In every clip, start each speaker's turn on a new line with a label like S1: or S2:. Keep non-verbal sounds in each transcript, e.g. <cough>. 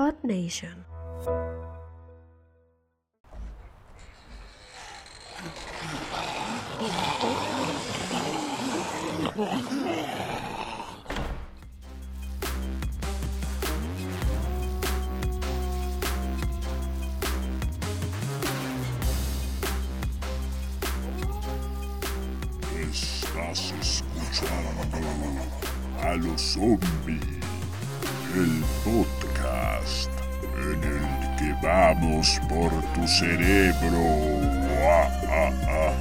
S1: Earth Nation.
S2: Estás escuchando a los zombies, el podcast vamos por tu cerebro. Ah, ah, ah.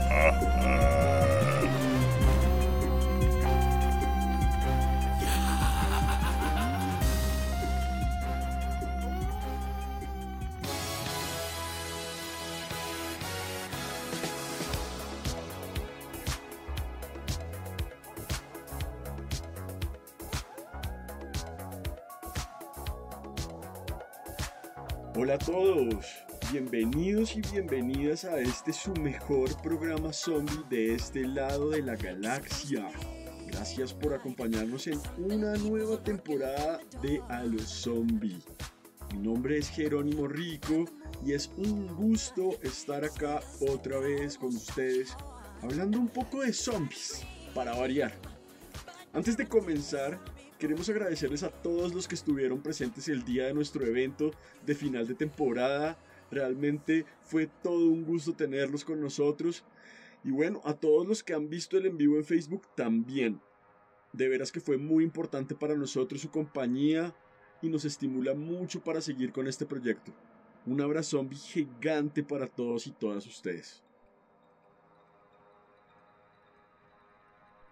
S3: Bienvenidas a este su mejor programa zombie de este lado de la galaxia. Gracias por acompañarnos en una nueva temporada de A los Zombie. Mi nombre es Jerónimo Rico y es un gusto estar acá otra vez con ustedes hablando un poco de zombies, para variar. Antes de comenzar, queremos agradecerles a todos los que estuvieron presentes el día de nuestro evento de final de temporada. Realmente fue todo un gusto tenerlos con nosotros. Y bueno, a todos los que han visto el en vivo en Facebook también. De veras que fue muy importante para nosotros su compañía y nos estimula mucho para seguir con este proyecto. Un abrazo zombie gigante para todos y todas ustedes.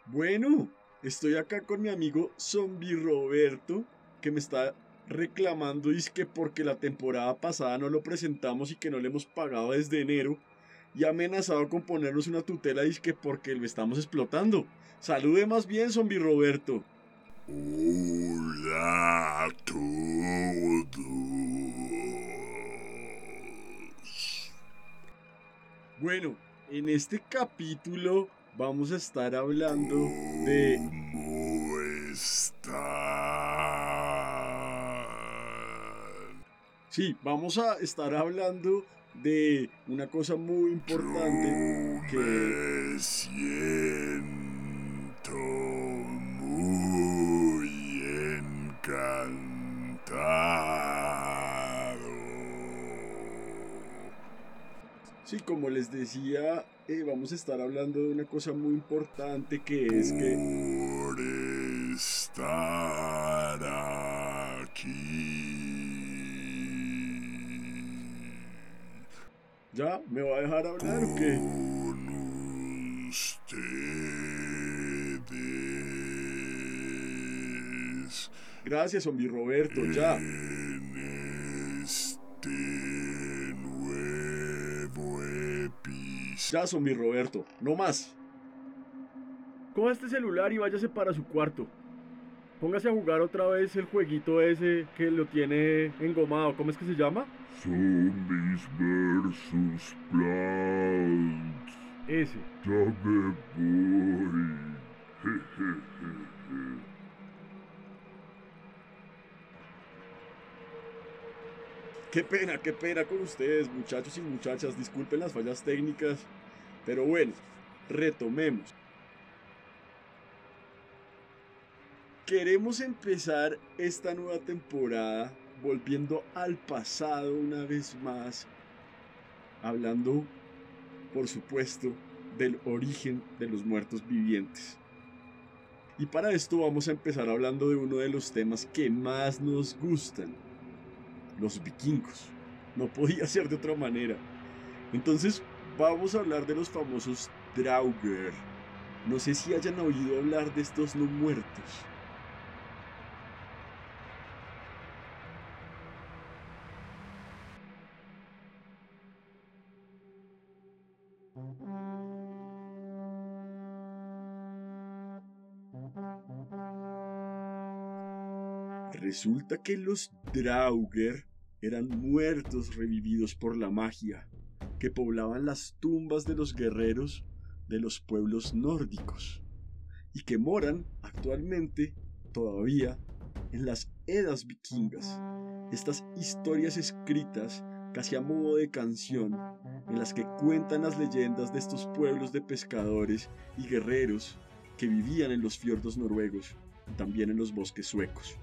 S3: Bueno, Estoy acá con mi amigo Zombie Roberto, que me está reclamando es que porque la temporada pasada no lo presentamos y que no le hemos pagado desde enero y amenazado con ponernos una tutela y es que porque lo estamos explotando. Salude más bien, Zombie Roberto.
S2: Hola a todos.
S3: Bueno, en este capítulo vamos a estar hablando de
S2: ¿Cómo están?
S3: Sí, vamos a estar hablando de una cosa muy importante
S2: Yo
S3: que
S2: me siento muy encantado.
S3: sí, como les decía, eh, vamos a estar hablando de una cosa muy importante que es que
S2: Por estar aquí.
S3: Ya me va a dejar hablar o qué?
S2: Con ustedes.
S3: Gracias, zombie Roberto, ya.
S2: En este nuevo episodio.
S3: Ya, zombie Roberto, no más. Coja este celular y váyase para su cuarto. Póngase a jugar otra vez el jueguito ese que lo tiene engomado. ¿Cómo es que se llama?
S2: Zombies versus plants.
S3: Ese.
S2: Ya me voy.
S3: Qué pena, qué pena con ustedes, muchachos y muchachas. Disculpen las fallas técnicas. Pero bueno, retomemos. Queremos empezar esta nueva temporada volviendo al pasado una vez más. Hablando, por supuesto, del origen de los muertos vivientes. Y para esto vamos a empezar hablando de uno de los temas que más nos gustan, los vikingos. No podía ser de otra manera. Entonces vamos a hablar de los famosos Draugr. No sé si hayan oído hablar de estos no muertos. Resulta que los Draugr eran muertos revividos por la magia, que poblaban las tumbas de los guerreros de los pueblos nórdicos, y que moran actualmente todavía en las Edas vikingas, estas historias escritas casi a modo de canción, en las que cuentan las leyendas de estos pueblos de pescadores y guerreros que vivían en los fiordos noruegos y también en los bosques suecos.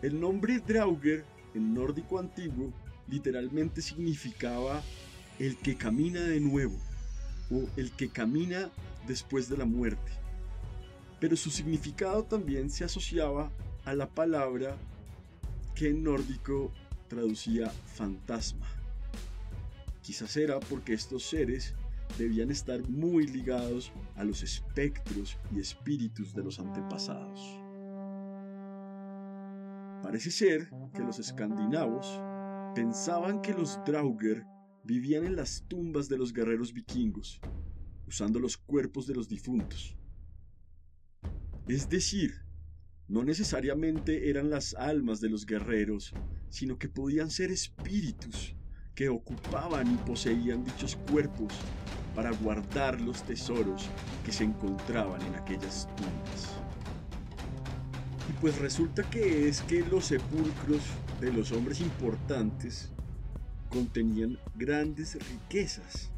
S3: El nombre Drauger en nórdico antiguo literalmente significaba el que camina de nuevo o el que camina después de la muerte. Pero su significado también se asociaba a la palabra que en nórdico traducía fantasma. Quizás era porque estos seres debían estar muy ligados a los espectros y espíritus de los antepasados. Parece ser que los escandinavos pensaban que los Drauger vivían en las tumbas de los guerreros vikingos, usando los cuerpos de los difuntos. Es decir, no necesariamente eran las almas de los guerreros, sino que podían ser espíritus que ocupaban y poseían dichos cuerpos para guardar los tesoros que se encontraban en aquellas tumbas. Pues resulta que es que los sepulcros de los hombres importantes contenían grandes riquezas.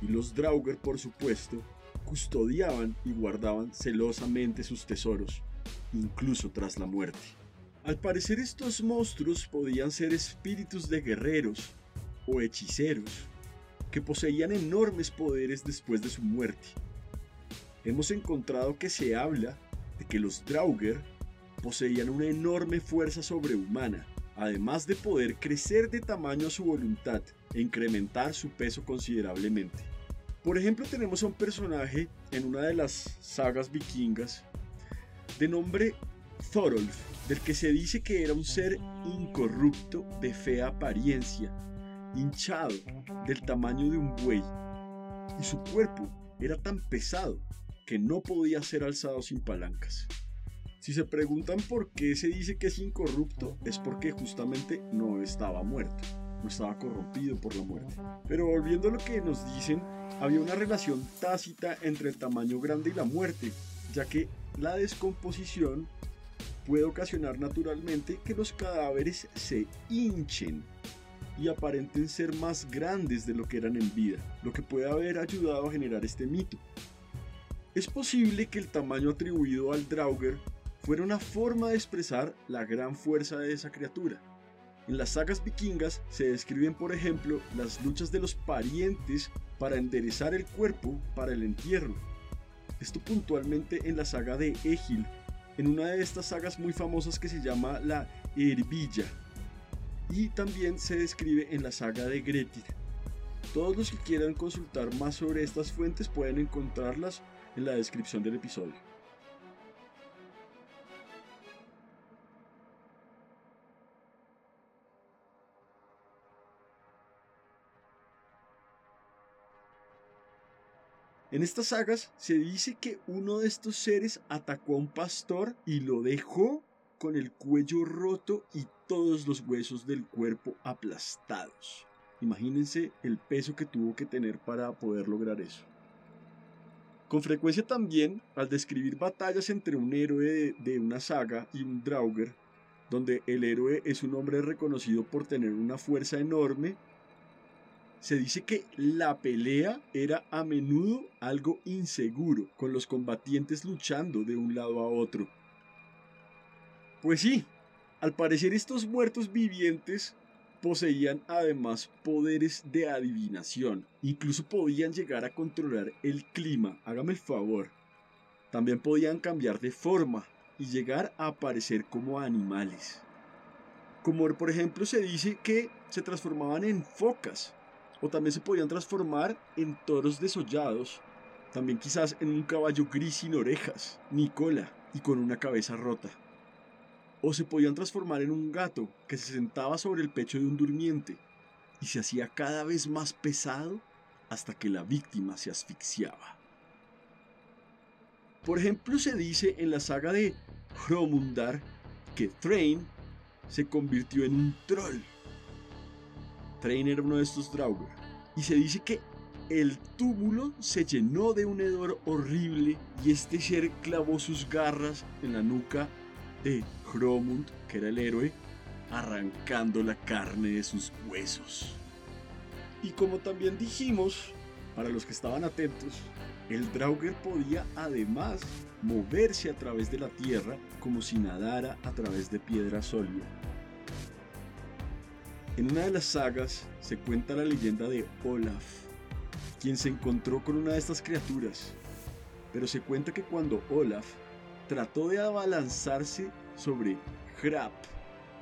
S3: Y los Drauger, por supuesto, custodiaban y guardaban celosamente sus tesoros, incluso tras la muerte. Al parecer estos monstruos podían ser espíritus de guerreros o hechiceros que poseían enormes poderes después de su muerte. Hemos encontrado que se habla de que los Drauger poseían una enorme fuerza sobrehumana además de poder crecer de tamaño a su voluntad e incrementar su peso considerablemente. Por ejemplo, tenemos a un personaje en una de las sagas vikingas de nombre Thorolf, del que se dice que era un ser incorrupto de fea apariencia, hinchado del tamaño de un buey, y su cuerpo era tan pesado que no podía ser alzado sin palancas. Si se preguntan por qué se dice que es incorrupto, es porque justamente no estaba muerto, no estaba corrompido por la muerte. Pero volviendo a lo que nos dicen, había una relación tácita entre el tamaño grande y la muerte, ya que la descomposición puede ocasionar naturalmente que los cadáveres se hinchen y aparenten ser más grandes de lo que eran en vida, lo que puede haber ayudado a generar este mito. Es posible que el tamaño atribuido al Drauger fuera una forma de expresar la gran fuerza de esa criatura. En las sagas vikingas se describen, por ejemplo, las luchas de los parientes para enderezar el cuerpo para el entierro. Esto puntualmente en la saga de Egil, en una de estas sagas muy famosas que se llama la Herbilla. Y también se describe en la saga de Grettir. Todos los que quieran consultar más sobre estas fuentes pueden encontrarlas en la descripción del episodio. En estas sagas se dice que uno de estos seres atacó a un pastor y lo dejó con el cuello roto y todos los huesos del cuerpo aplastados. Imagínense el peso que tuvo que tener para poder lograr eso. Con frecuencia también, al describir batallas entre un héroe de, una saga y un Draugr, donde el héroe es un hombre reconocido por tener una fuerza enorme se dice que la pelea era a menudo algo inseguro, con los combatientes luchando de un lado a otro. Pues sí, al parecer estos muertos vivientes poseían además poderes de adivinación, incluso podían llegar a controlar el clima, hágame el favor. También podían cambiar de forma y llegar a aparecer como animales. Como por ejemplo se dice que se transformaban en focas, o también se podían transformar en toros desollados, también quizás en un caballo gris sin orejas, ni cola y con una cabeza rota. O se podían transformar en un gato que se sentaba sobre el pecho de un durmiente y se hacía cada vez más pesado hasta que la víctima se asfixiaba. Por ejemplo, se dice en la saga de Hromundar que Thrain se convirtió en un troll Train era uno de estos Draugr. Y se dice que el túmulo se llenó de un hedor horrible y este ser clavó sus garras en la nuca de Hromund, que era el héroe, arrancando la carne de sus huesos. Y como también dijimos, para los que estaban atentos, el Draugr podía además moverse a través de la tierra como si nadara a través de piedra sólida. En una de las sagas se cuenta la leyenda de Olaf, quien se encontró con una de estas criaturas, pero se cuenta que cuando Olaf trató de abalanzarse sobre Hrap,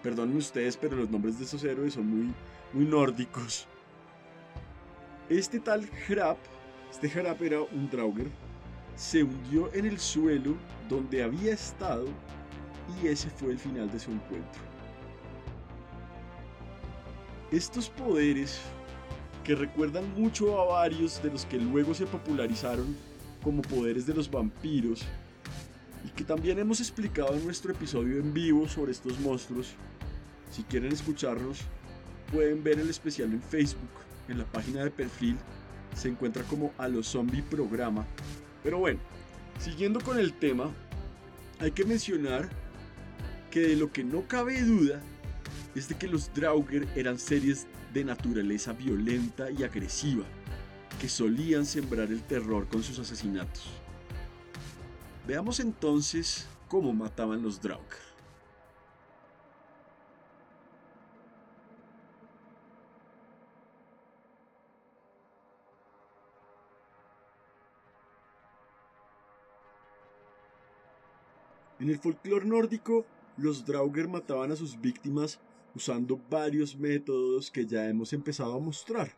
S3: perdonen ustedes, pero los nombres de esos héroes son muy, muy nórdicos. Este tal Hrap, este Hrap era un Draugr, se hundió en el suelo donde había estado y ese fue el final de su encuentro. Estos poderes, que recuerdan mucho a varios de los que luego se popularizaron como poderes de los vampiros, y que también hemos explicado en nuestro episodio en vivo sobre estos monstruos, si quieren escucharnos, pueden ver el especial en Facebook, en la página de perfil, se encuentra como a los zombie programa. Pero bueno, siguiendo con el tema, hay que mencionar que de lo que no cabe duda es de que los Draugr eran series de naturaleza violenta y agresiva, que solían sembrar el terror con sus asesinatos. Veamos entonces cómo mataban los Draugr. En el folclore nórdico, los Draugr mataban a sus víctimas usando varios métodos que ya hemos empezado a mostrar,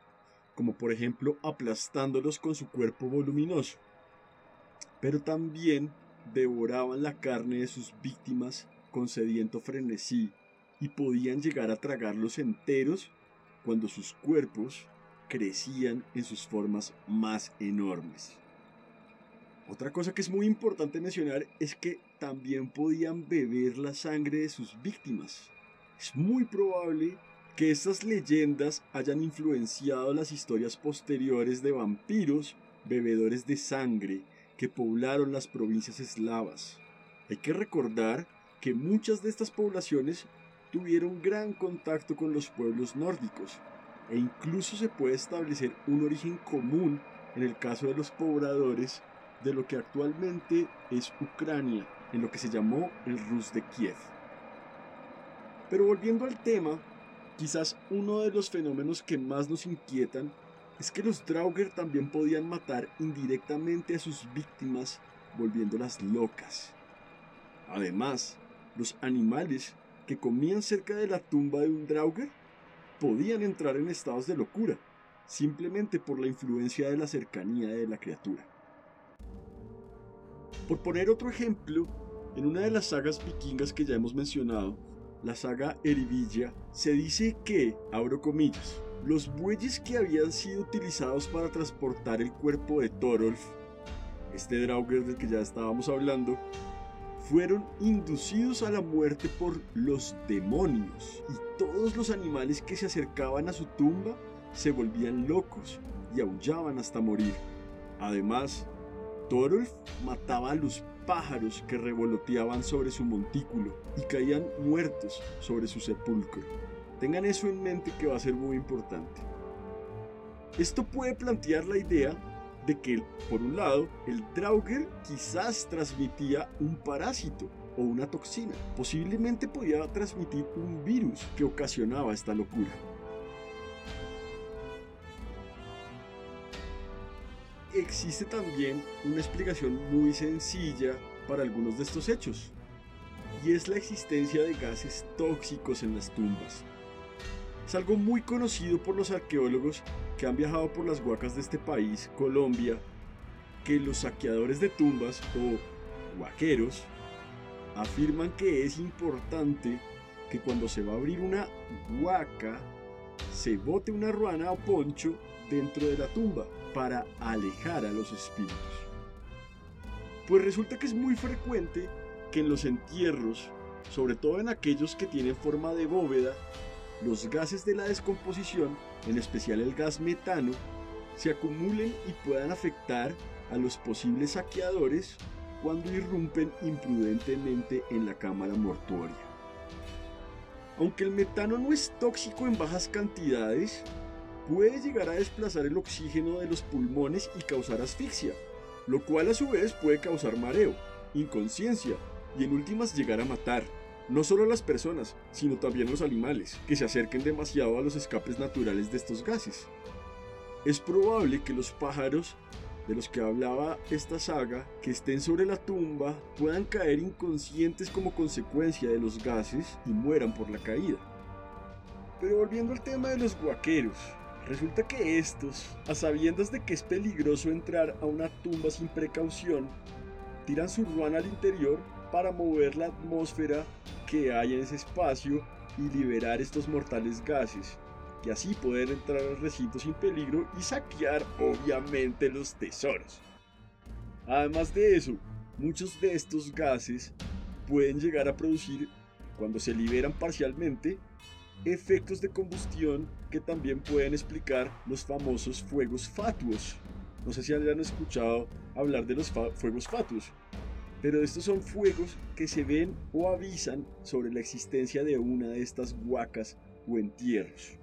S3: como por ejemplo aplastándolos con su cuerpo voluminoso. Pero también devoraban la carne de sus víctimas con sediento frenesí y podían llegar a tragarlos enteros cuando sus cuerpos crecían en sus formas más enormes. Otra cosa que es muy importante mencionar es que también podían beber la sangre de sus víctimas. Es muy probable que estas leyendas hayan influenciado las historias posteriores de vampiros, bebedores de sangre, que poblaron las provincias eslavas. Hay que recordar que muchas de estas poblaciones tuvieron gran contacto con los pueblos nórdicos, e incluso se puede establecer un origen común en el caso de los pobladores de lo que actualmente es Ucrania, en lo que se llamó el Rus de Kiev. Pero volviendo al tema, quizás uno de los fenómenos que más nos inquietan es que los Draugr también podían matar indirectamente a sus víctimas volviéndolas locas. Además, los animales que comían cerca de la tumba de un Draugr podían entrar en estados de locura, simplemente por la influencia de la cercanía de la criatura. Por poner otro ejemplo, en una de las sagas vikingas que ya hemos mencionado, la saga Erivilla, se dice que, abro comillas, los bueyes que habían sido utilizados para transportar el cuerpo de Thorolf, este Draugr del que ya estábamos hablando, fueron inducidos a la muerte por los demonios y todos los animales que se acercaban a su tumba se volvían locos y aullaban hasta morir. Además, Thorolf mataba a los pájaros que revoloteaban sobre su montículo y caían muertos sobre su sepulcro. Tengan eso en mente que va a ser muy importante. Esto puede plantear la idea de que, por un lado, el Draugr quizás transmitía un parásito o una toxina. Posiblemente podía transmitir un virus que ocasionaba esta locura. Existe también una explicación muy sencilla para algunos de estos hechos, y es la existencia de gases tóxicos en las tumbas. Es algo muy conocido por los arqueólogos que han viajado por las huacas de este país, Colombia, que los saqueadores de tumbas o huaqueros afirman que es importante que cuando se va a abrir una huaca se bote una ruana o poncho dentro de la tumba para alejar a los espíritus. Pues resulta que es muy frecuente que en los entierros, sobre todo en aquellos que tienen forma de bóveda, los gases de la descomposición, en especial el gas metano, se acumulen y puedan afectar a los posibles saqueadores cuando irrumpen imprudentemente en la cámara mortuoria. Aunque el metano no es tóxico en bajas cantidades, puede llegar a desplazar el oxígeno de los pulmones y causar asfixia, lo cual a su vez puede causar mareo, inconsciencia y en últimas llegar a matar, no solo a las personas, sino también a los animales, que se acerquen demasiado a los escapes naturales de estos gases. Es probable que los pájaros de los que hablaba esta saga, que estén sobre la tumba, puedan caer inconscientes como consecuencia de los gases y mueran por la caída. Pero volviendo al tema de los guaqueros, resulta que estos, a sabiendas de que es peligroso entrar a una tumba sin precaución, tiran su ruana al interior para mover la atmósfera que hay en ese espacio y liberar estos mortales gases, y así poder entrar al recinto sin peligro y saquear obviamente los tesoros. Además de eso, muchos de estos gases pueden llegar a producir, cuando se liberan parcialmente, efectos de combustión que también pueden explicar los famosos fuegos fatuos. No sé si hayan escuchado hablar de los fuegos fatuos, pero estos son fuegos que se ven o avisan sobre la existencia de una de estas huacas o entierros.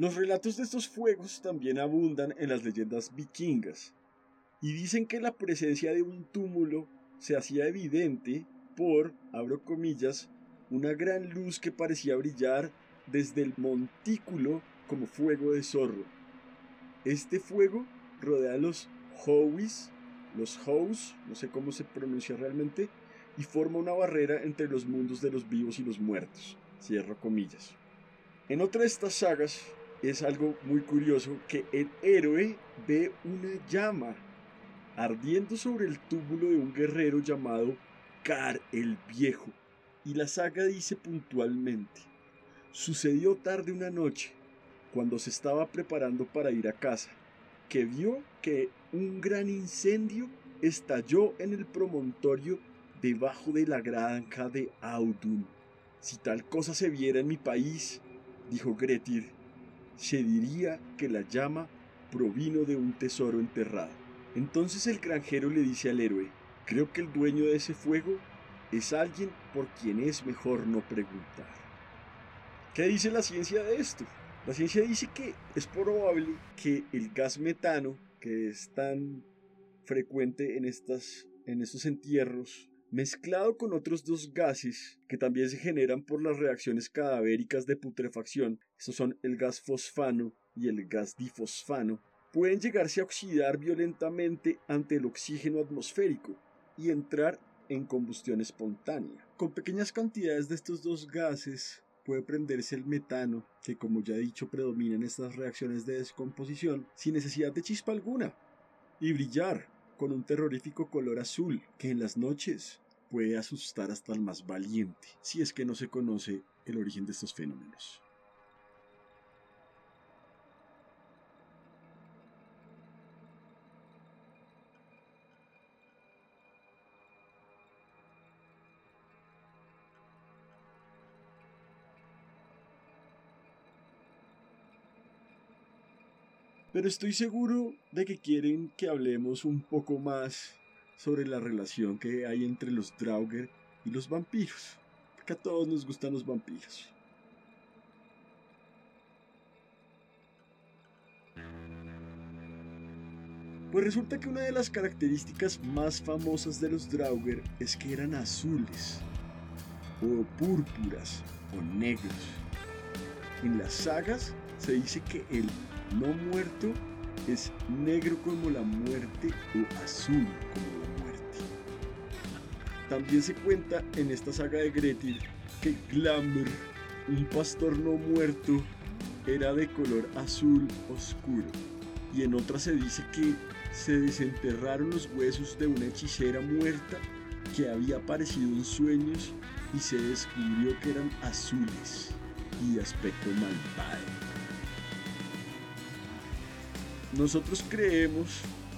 S3: Los relatos de estos fuegos también abundan en las leyendas vikingas, y dicen que la presencia de un túmulo se hacía evidente por, abro comillas, una gran luz que parecía brillar desde el montículo como fuego de zorro. Este fuego rodea a los Howis, los Hows, no sé cómo se pronuncia realmente, y forma una barrera entre los mundos de los vivos y los muertos. Cierro comillas. En otra de estas sagas, es algo muy curioso que el héroe ve una llama ardiendo sobre el túmulo de un guerrero llamado Car el Viejo. Y la saga dice puntualmente, sucedió tarde una noche, cuando se estaba preparando para ir a casa, que vio que un gran incendio estalló en el promontorio debajo de la granja de Audun. Si tal cosa se viera en mi país, dijo Gretir, se diría que la llama provino de un tesoro enterrado. Entonces el granjero le dice al héroe, creo que el dueño de ese fuego es alguien por quien es mejor no preguntar. ¿Qué dice la ciencia de esto? La ciencia dice que es probable que el gas metano, que es tan frecuente en, estas, en estos entierros, mezclado con otros dos gases que también se generan por las reacciones cadavéricas de putrefacción, estos son el gas fosfano y el gas difosfano, pueden llegarse a oxidar violentamente ante el oxígeno atmosférico y entrar en combustión espontánea. Con pequeñas cantidades de estos dos gases puede prenderse el metano, que como ya he dicho predomina en estas reacciones de descomposición, sin necesidad de chispa alguna, y brillar, con un terrorífico color azul que en las noches puede asustar hasta el más valiente, si es que no se conoce el origen de estos fenómenos. Pero estoy seguro de que quieren que hablemos un poco más sobre la relación que hay entre los Draugr y los vampiros. Porque a todos nos gustan los vampiros. Pues resulta que una de las características más famosas de los Draugr es que eran azules, o púrpuras, o negros. En las sagas se dice que el no muerto es negro como la muerte o azul como la muerte. También se cuenta en esta saga de Gretir que Glamour, un pastor no muerto, era de color azul oscuro. Y en otra se dice que se desenterraron los huesos de una hechicera muerta que había aparecido en sueños y se descubrió que eran azules y de aspecto malvado. Nosotros creemos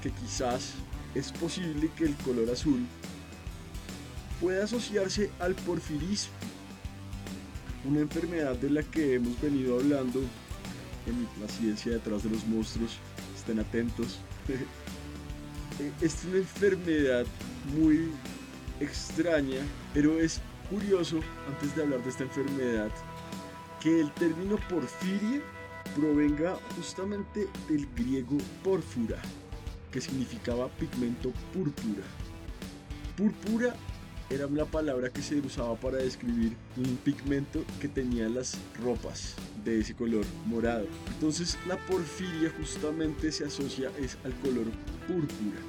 S3: que quizás es posible que el color azul puede asociarse al porfirismo, una enfermedad de la que hemos venido hablando en la ciencia detrás de los monstruos. Estén atentos. <laughs> es una enfermedad muy extraña, pero es curioso, antes de hablar de esta enfermedad, que el término porfiria provenga justamente del griego pórfura, que significaba pigmento púrpura. Púrpura era una palabra que se usaba para describir un pigmento que tenía las ropas de ese color morado. Entonces la porfiria justamente se asocia es al color púrpura.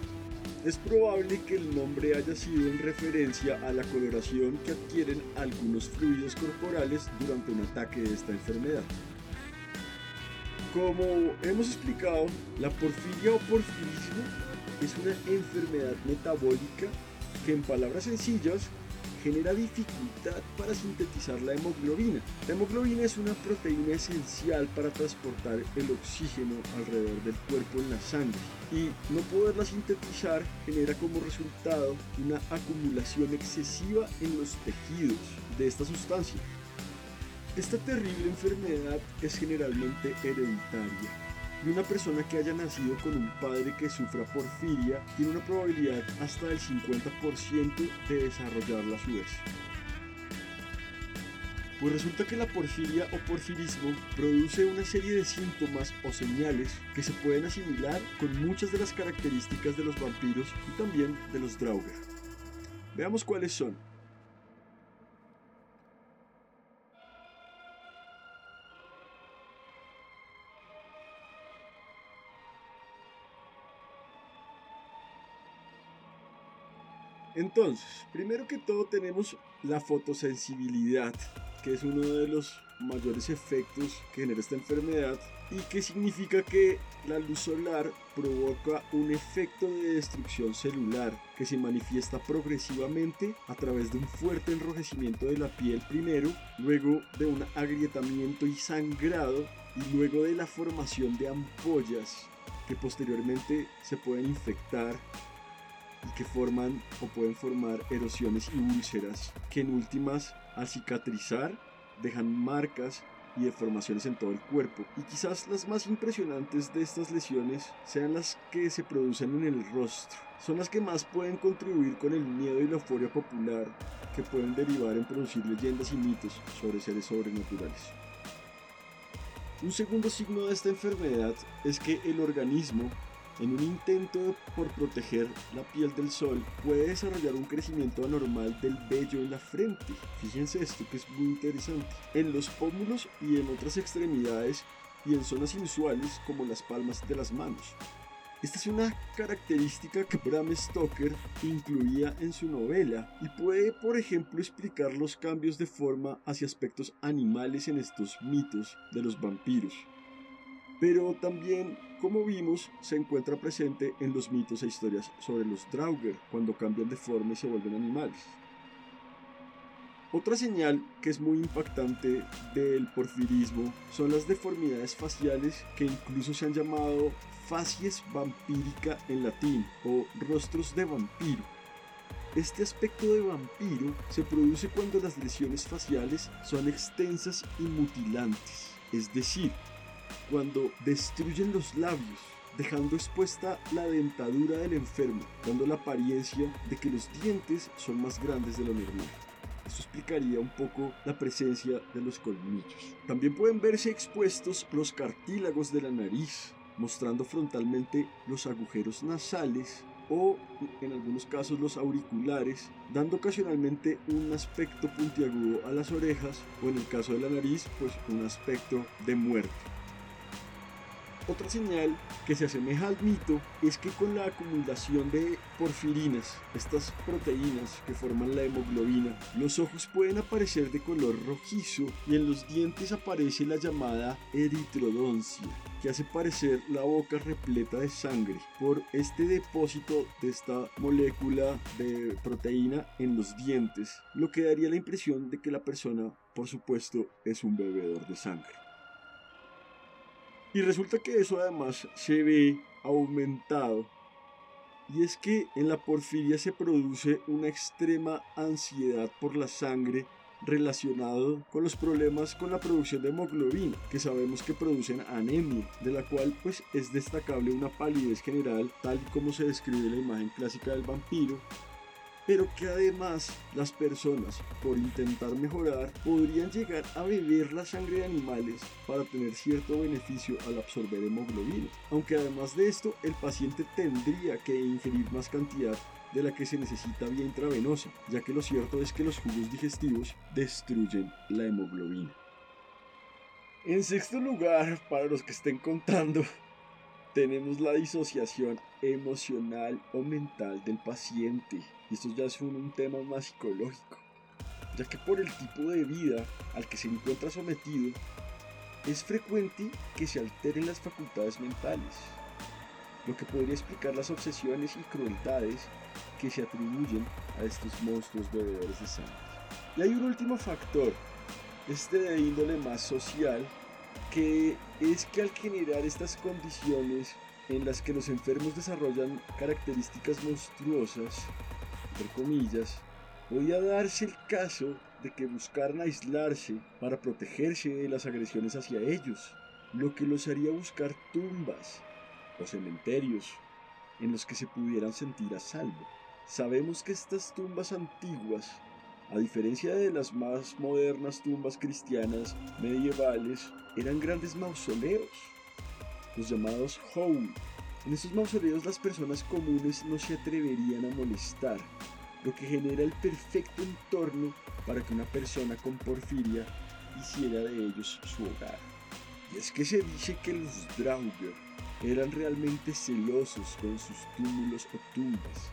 S3: Es probable que el nombre haya sido en referencia a la coloración que adquieren algunos fluidos corporales durante un ataque de esta enfermedad. Como hemos explicado, la porfiria o porfirismo es una enfermedad metabólica que en palabras sencillas genera dificultad para sintetizar la hemoglobina. La hemoglobina es una proteína esencial para transportar el oxígeno alrededor del cuerpo en la sangre y no poderla sintetizar genera como resultado una acumulación excesiva en los tejidos de esta sustancia. Esta terrible enfermedad es generalmente hereditaria y una persona que haya nacido con un padre que sufra porfiria tiene una probabilidad hasta del 50% de desarrollarla a su vez. Pues resulta que la porfiria o porfirismo produce una serie de síntomas o señales que se pueden asimilar con muchas de las características de los vampiros y también de los Draugr. Veamos cuáles son. Entonces, primero que todo tenemos la fotosensibilidad, que es uno de los mayores efectos que genera esta enfermedad y que significa que la luz solar provoca un efecto de destrucción celular que se manifiesta progresivamente a través de un fuerte enrojecimiento de la piel primero, luego de un agrietamiento y sangrado y luego de la formación de ampollas que posteriormente se pueden infectar y que forman o pueden formar erosiones y úlceras que en últimas al cicatrizar dejan marcas y deformaciones en todo el cuerpo. Y quizás las más impresionantes de estas lesiones sean las que se producen en el rostro. Son las que más pueden contribuir con el miedo y la euforia popular que pueden derivar en producir leyendas y mitos sobre seres sobrenaturales. Un segundo signo de esta enfermedad es que el organismo en un intento por proteger la piel del sol, puede desarrollar un crecimiento anormal del vello en la frente. Fíjense esto que es muy interesante. En los pómulos y en otras extremidades y en zonas inusuales como las palmas de las manos. Esta es una característica que Bram Stoker incluía en su novela y puede, por ejemplo, explicar los cambios de forma hacia aspectos animales en estos mitos de los vampiros. Pero también como vimos, se encuentra presente en los mitos e historias sobre los Draugr cuando cambian de forma y se vuelven animales. Otra señal que es muy impactante del porfirismo son las deformidades faciales que incluso se han llamado facies vampírica en latín o rostros de vampiro. Este aspecto de vampiro se produce cuando las lesiones faciales son extensas y mutilantes, es decir, cuando destruyen los labios, dejando expuesta la dentadura del enfermo, dando la apariencia de que los dientes son más grandes de lo normal. Esto explicaría un poco la presencia de los colmillos. También pueden verse expuestos los cartílagos de la nariz, mostrando frontalmente los agujeros nasales o en algunos casos los auriculares, dando ocasionalmente un aspecto puntiagudo a las orejas o en el caso de la nariz, pues un aspecto de muerte. Otra señal que se asemeja al mito es que con la acumulación de porfirinas, estas proteínas que forman la hemoglobina, los ojos pueden aparecer de color rojizo y en los dientes aparece la llamada eritrodoncia, que hace parecer la boca repleta de sangre por este depósito de esta molécula de proteína en los dientes, lo que daría la impresión de que la persona, por supuesto, es un bebedor de sangre. Y resulta que eso además se ve aumentado. Y es que en la porfiria se produce una extrema ansiedad por la sangre relacionado con los problemas con la producción de hemoglobina, que sabemos que producen anemia, de la cual pues es destacable una palidez general, tal como se describe en la imagen clásica del vampiro, pero que además las personas, por intentar mejorar, podrían llegar a beber la sangre de animales para tener cierto beneficio al absorber hemoglobina. Aunque además de esto, el paciente tendría que ingerir más cantidad de la que se necesita vía intravenosa, ya que lo cierto es que los jugos digestivos destruyen la hemoglobina. En sexto lugar, para los que estén contando, tenemos la disociación emocional o mental del paciente. Y esto ya es un, un, tema más psicológico, ya que por el tipo de vida al que se encuentra sometido, es frecuente que se alteren las facultades mentales, lo que podría explicar las obsesiones y crueldades que se atribuyen a estos monstruos bebedores de sangre. Y hay un último factor, este de índole más social, que es que al generar estas condiciones en las que los enfermos desarrollan características monstruosas, entre comillas, podía darse el caso de que buscaran aislarse para protegerse de las agresiones hacia ellos, lo que los haría buscar tumbas o cementerios en los que se pudieran sentir a salvo. Sabemos que estas tumbas antiguas, a diferencia de las más modernas tumbas cristianas medievales, eran grandes mausoleos, los llamados Howl. En estos mausoleos las personas comunes no se atreverían a molestar, lo que genera el perfecto entorno para que una persona con porfiria hiciera de ellos su hogar. Y es que se dice que los Draugr eran realmente celosos con sus túmulos o tumbas,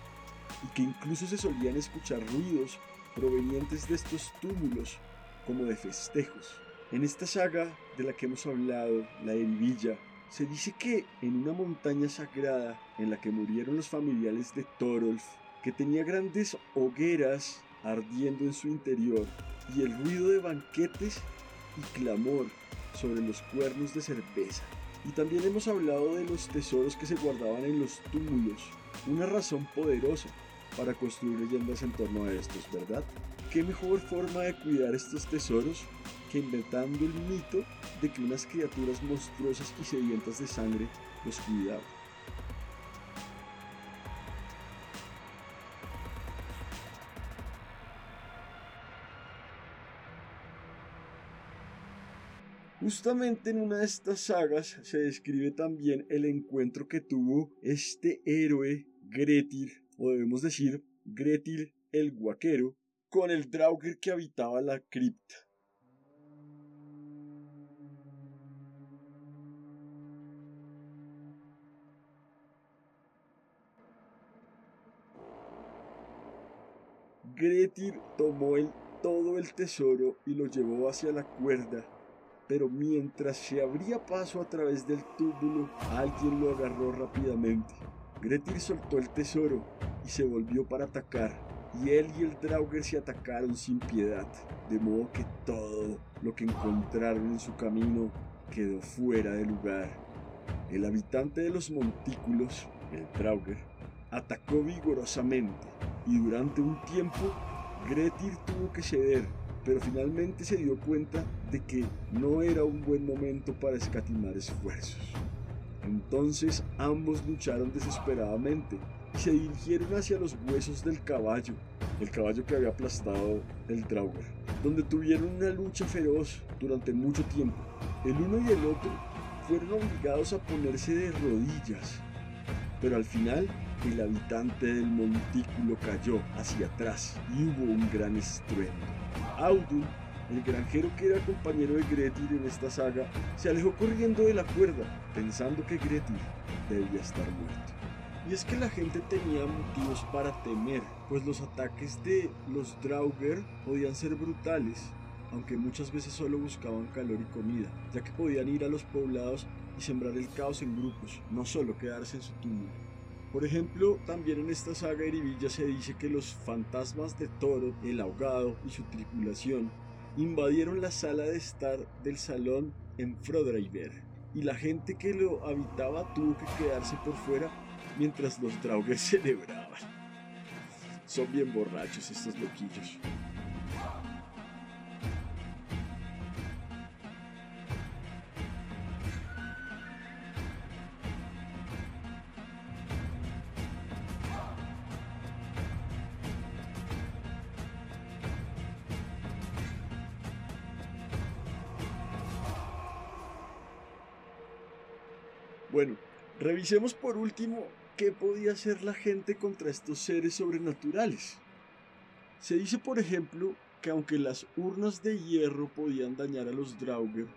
S3: y que incluso se solían escuchar ruidos provenientes de estos túmulos como de festejos. En esta saga de la que hemos hablado, la Erivilla, se dice que en una montaña sagrada en la que murieron los familiares de Thorolf, que tenía grandes hogueras ardiendo en su interior y el ruido de banquetes y clamor sobre los cuernos de cerveza. Y también hemos hablado de los tesoros que se guardaban en los túmulos, una razón poderosa para construir leyendas en torno a estos, ¿verdad? ¿Qué mejor forma de cuidar estos tesoros que inventando el mito de que unas criaturas monstruosas y sedientas de sangre los cuidaban? Justamente en una de estas sagas se describe también el encuentro que tuvo este héroe Gretir, o debemos decir Gretir el Guaquero, con el Draugr que habitaba la cripta. Gretir tomó el, todo el tesoro y lo llevó hacia la cuerda pero mientras se abría paso a través del túmulo, alguien lo agarró rápidamente. Gretir soltó el tesoro y se volvió para atacar, y él y el Draugr se atacaron sin piedad, de modo que todo lo que encontraron en su camino quedó fuera de lugar. El habitante de los montículos, el Draugr, atacó vigorosamente y durante un tiempo Gretir tuvo que ceder pero finalmente se dio cuenta de que no era un buen momento para escatimar esfuerzos. Entonces ambos lucharon desesperadamente y se dirigieron hacia los huesos del caballo, el caballo que había aplastado el Draugr, donde tuvieron una lucha feroz durante mucho tiempo. El uno y el otro fueron obligados a ponerse de rodillas, pero al final el habitante del montículo cayó hacia atrás y hubo un gran estruendo. Audun, el granjero que era compañero de Gretir en esta saga, se alejó corriendo de la cuerda, pensando que Gretir debía estar muerto. Y es que la gente tenía motivos para temer, pues los ataques de los Draugr podían ser brutales, aunque muchas veces solo buscaban calor y comida, ya que podían ir a los poblados y sembrar el caos en grupos, no solo quedarse en su túmulo. Por ejemplo, también en esta saga Erivilla se dice que los fantasmas de Toro, el ahogado y su tripulación invadieron la sala de estar del salón en Frodriver y la gente que lo habitaba tuvo que quedarse por fuera mientras los Draugr <laughs> celebraban. Son bien borrachos estos loquillos. Revisemos por último qué podía hacer la gente contra estos seres sobrenaturales. Se dice, por ejemplo, que aunque las urnas de hierro podían dañar a los Draugr,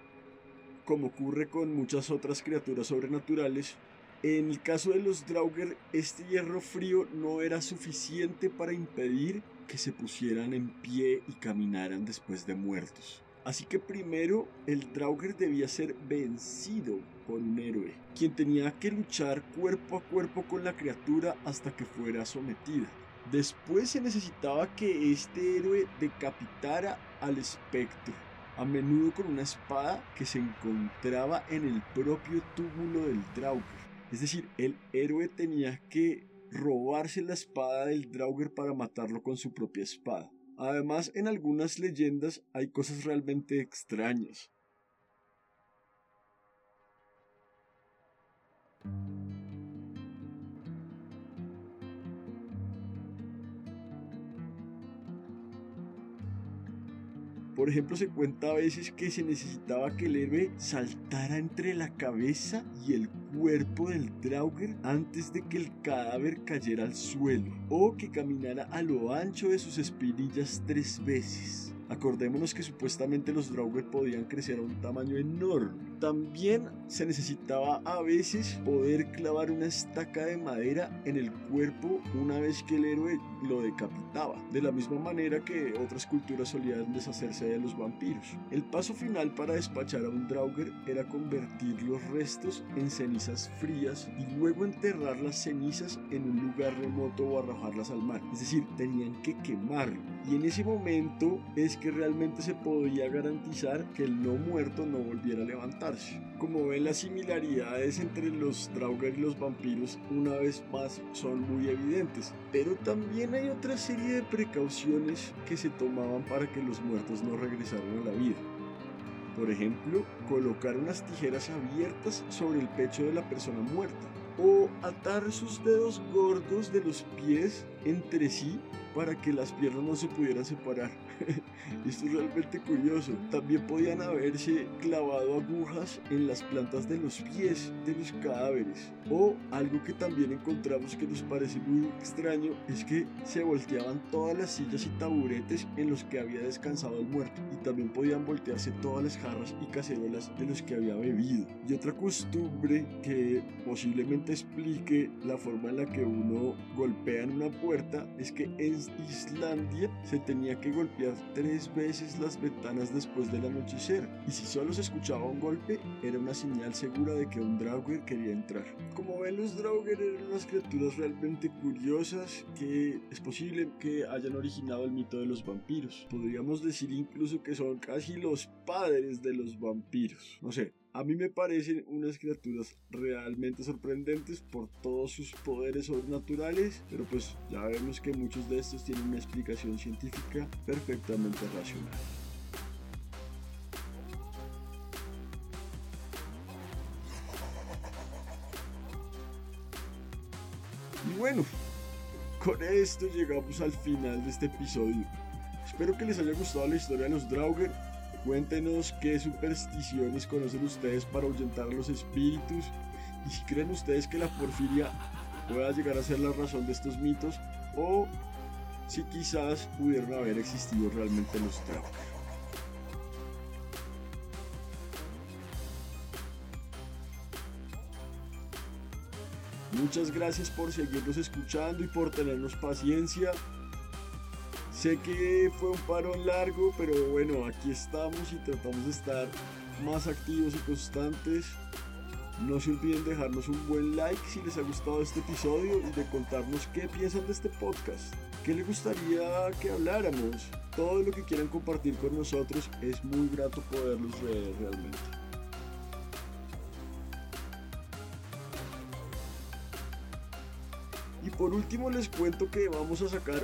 S3: como ocurre con muchas otras criaturas sobrenaturales, en el caso de los Draugr este hierro frío no era suficiente para impedir que se pusieran en pie y caminaran después de muertos. Así que primero el Draugr debía ser vencido por un héroe, quien tenía que luchar cuerpo a cuerpo con la criatura hasta que fuera sometida. Después se necesitaba que este héroe decapitara al espectro, a menudo con una espada que se encontraba en el propio túmulo del Draugr. Es decir, el héroe tenía que robarse la espada del Draugr para matarlo con su propia espada. Además, en algunas leyendas hay cosas realmente extrañas. Por ejemplo, se cuenta a veces que se necesitaba que el héroe saltara entre la cabeza y el cuerpo del Draugr antes de que el cadáver cayera al suelo, o que caminara a lo ancho de sus espinillas tres veces. Acordémonos que supuestamente los Draugr podían crecer a un tamaño enorme. También se necesitaba a veces poder clavar una estaca de madera en el cuerpo una vez que el héroe lo decapitaba, de la misma manera que otras culturas solían deshacerse de los vampiros. El paso final para despachar a un Draugr era convertir los restos en cenizas frías y luego enterrar las cenizas en un lugar remoto o arrojarlas al mar. Es decir, tenían que quemarlo. Y en ese momento es que realmente se podía garantizar que el no muerto no volviera a levantarse. Como ven, las similaridades entre los Draugr y los vampiros una vez más son muy evidentes, pero también hay otra serie de precauciones que se tomaban para que los muertos no regresaran a la vida. Por ejemplo, colocar unas tijeras abiertas sobre el pecho de la persona muerta o atar sus dedos gordos de los pies entre sí para que las piernas no se pudieran separar. <laughs> Esto es realmente curioso. También podían haberse clavado agujas en las plantas de los pies de los cadáveres. O algo que también encontramos que nos parece muy extraño es que se volteaban todas las sillas y taburetes en los que había descansado el muerto. Y también podían voltearse todas las jarras y cacerolas de los que había bebido. Y otra costumbre que posiblemente explique la forma en la que uno golpea en una puerta es que en Islandia se tenía que golpear tres veces las ventanas después del anochecer, y si solo se escuchaba un golpe, era una señal segura de que un Draugr quería entrar. Como ven, los Draugr eran unas criaturas realmente curiosas que es posible que hayan originado el mito de los vampiros. Podríamos decir incluso que son casi los padres de los vampiros. No sé, a mí me parecen unas criaturas realmente sorprendentes por todos sus poderes sobrenaturales, pero pues ya vemos que muchos de estos tienen una explicación científica perfectamente racional. Y bueno, con esto llegamos al final de este episodio. Espero que les haya gustado la historia de los Draugr Cuéntenos qué supersticiones conocen ustedes para ahuyentar a los espíritus y si creen ustedes que la porfiria pueda llegar a ser la razón de estos mitos o si quizás pudieron haber existido realmente los traumas. Muchas gracias por seguirnos escuchando y por tenernos paciencia. Sé que fue un parón largo, pero bueno, aquí estamos y tratamos de estar más activos y constantes. No se olviden dejarnos un buen like si les ha gustado este episodio y de contarnos qué piensan de este podcast. ¿Qué les gustaría que habláramos? Todo lo que quieran compartir con nosotros es muy grato poderlos leer realmente. Y por último les cuento que vamos a sacar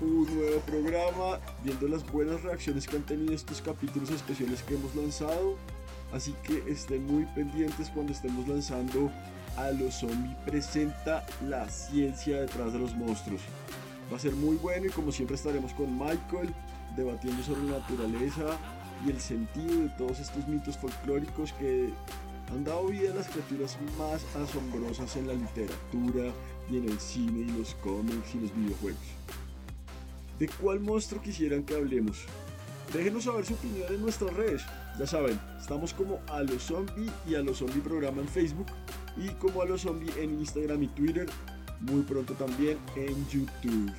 S3: un nuevo programa viendo las buenas reacciones que han tenido estos capítulos especiales que hemos lanzado. Así que estén muy pendientes cuando estemos lanzando a los zombies presenta la ciencia detrás de los monstruos. Va a ser muy bueno y como siempre estaremos con Michael debatiendo sobre la naturaleza y el sentido de todos estos mitos folclóricos que han dado vida a las criaturas más asombrosas en la literatura y en el cine y los cómics y los videojuegos. ¿De cuál monstruo quisieran que hablemos? Déjenos saber su opinión en nuestras redes. Ya saben, estamos como a los zombie y a los zombie programa en Facebook y como a los zombie en Instagram y Twitter. Muy pronto también en YouTube.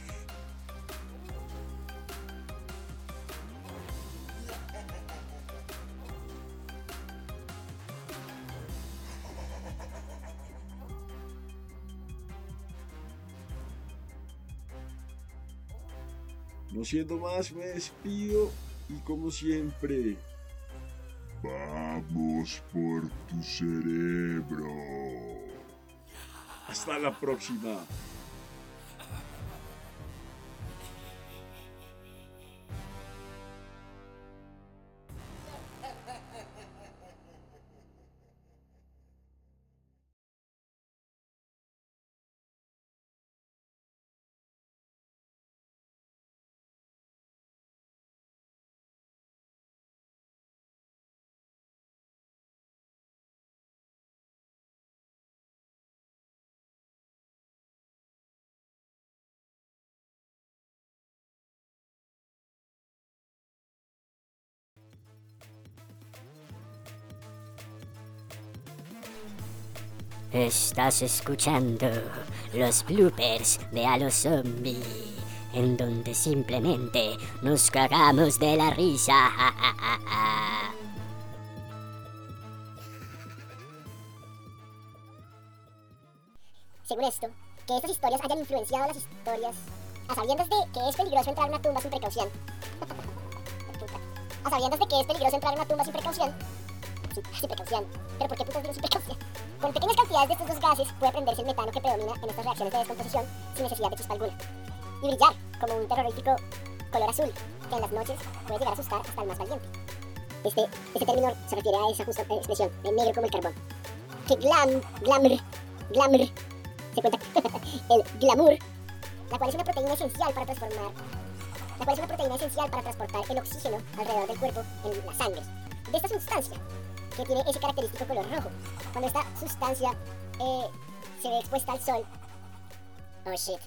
S3: No siendo más, me despido y como siempre,
S2: Vamos por tu cerebro.
S3: hasta la próxima.
S1: Estás escuchando los bloopers de A los Zombie, en donde simplemente nos cagamos de la risa.
S4: Según esto, que estas historias hayan influenciado las historias a sabiendas de que es peligroso entrar a una tumba sin precaución. <laughs> A sabiendas de que es peligroso entrar a una tumba sin precaución. Sin, precaución. Pero ¿por qué putas digo precaución? Con pequeñas cantidades de estos dos gases puede prenderse el metano que predomina en estas reacciones de descomposición sin necesidad de chispa alguna. Y brillar como un terrorífico color azul que en las noches puede llegar a asustar hasta el más valiente. Este, este término se refiere a esa justa expresión de negro como el carbón. Que glam, glamour, glamour se cuenta <laughs> el glamour, la cual es una proteína esencial para transformar, la cual es una proteína esencial para transportar el oxígeno alrededor del cuerpo en la sangre. De esta sustancia, que tiene ese característico color rojo, cuando esta sustancia eh, se ve expuesta al sol, oh shit,